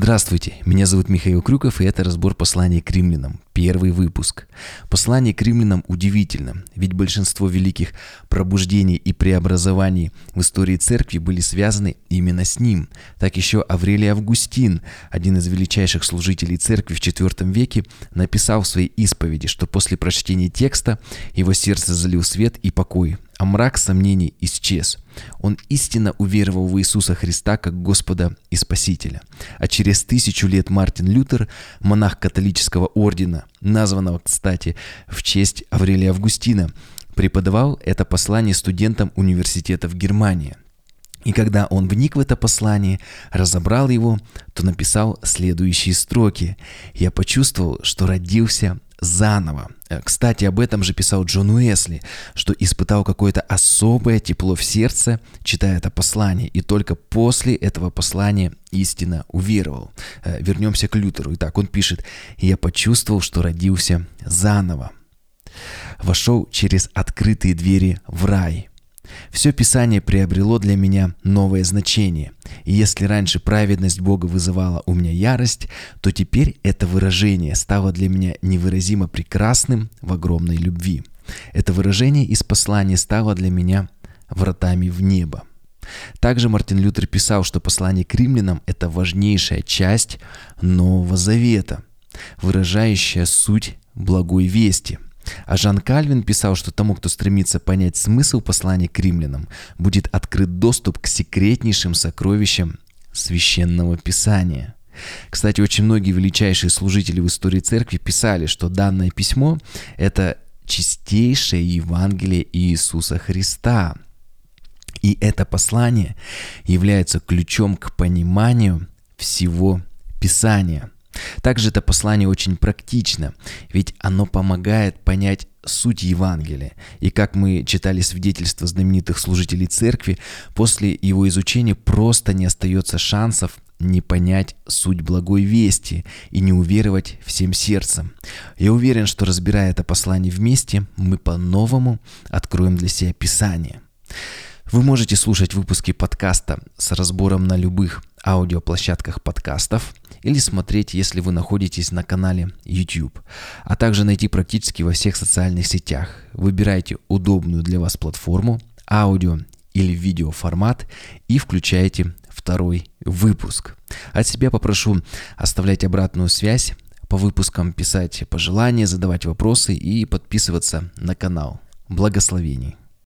Здравствуйте, меня зовут Михаил Крюков, и это разбор послания к римлянам, первый выпуск. Послание к римлянам удивительно, ведь большинство великих пробуждений и преобразований в истории церкви были связаны именно с ним. Так еще Аврелий Августин, один из величайших служителей церкви в IV веке, написал в своей исповеди, что после прочтения текста его сердце залил свет и покой, а мрак сомнений исчез. Он истинно уверовал в Иисуса Христа как Господа и Спасителя. А через тысячу лет Мартин Лютер, монах католического ордена, названного, кстати, в честь Аврелия Августина, преподавал это послание студентам университета в Германии. И когда он вник в это послание, разобрал его, то написал следующие строки. «Я почувствовал, что родился заново. Э, кстати, об этом же писал Джон Уэсли, что испытал какое-то особое тепло в сердце, читая это послание, и только после этого послания истинно уверовал. Э, вернемся к Лютеру. Итак, он пишет, «Я почувствовал, что родился заново. Вошел через открытые двери в рай. Все Писание приобрело для меня новое значение. И если раньше праведность Бога вызывала у меня ярость, то теперь это выражение стало для меня невыразимо прекрасным в огромной любви. Это выражение из послания стало для меня вратами в небо. Также Мартин Лютер писал, что послание к римлянам – это важнейшая часть Нового Завета, выражающая суть благой вести – а Жан Кальвин писал, что тому, кто стремится понять смысл послания к римлянам, будет открыт доступ к секретнейшим сокровищам священного писания. Кстати, очень многие величайшие служители в истории церкви писали, что данное письмо – это чистейшее Евангелие Иисуса Христа. И это послание является ключом к пониманию всего Писания – также это послание очень практично, ведь оно помогает понять суть Евангелия. И как мы читали свидетельства знаменитых служителей церкви, после его изучения просто не остается шансов не понять суть благой вести и не уверовать всем сердцем. Я уверен, что разбирая это послание вместе, мы по-новому откроем для себя Писание. Вы можете слушать выпуски подкаста с разбором на любых аудиоплощадках подкастов или смотреть, если вы находитесь на канале YouTube, а также найти практически во всех социальных сетях. Выбирайте удобную для вас платформу, аудио или видео формат и включайте второй выпуск. От себя попрошу оставлять обратную связь по выпускам, писать пожелания, задавать вопросы и подписываться на канал. Благословений!